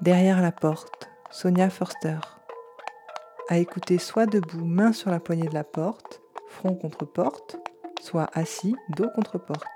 Derrière la porte, Sonia Forster. À écouter soit debout, main sur la poignée de la porte, front contre porte, soit assis, dos contre porte.